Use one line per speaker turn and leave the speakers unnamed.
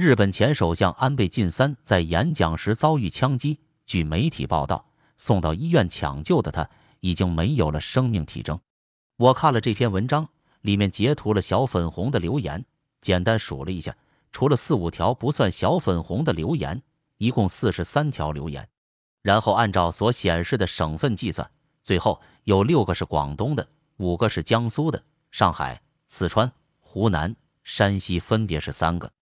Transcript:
日本前首相安倍晋三在演讲时遭遇枪击据媒体报道送到医院抢救的他已经没有了生命体征。我看了这篇文章里面截图了小粉红的留言简单数了一下除了四五条不算小粉红的留言一共四十三条留言。然后按照所显示的省份计算最后有六个是广东的五个是江苏的上海四川湖南山西分别是三个。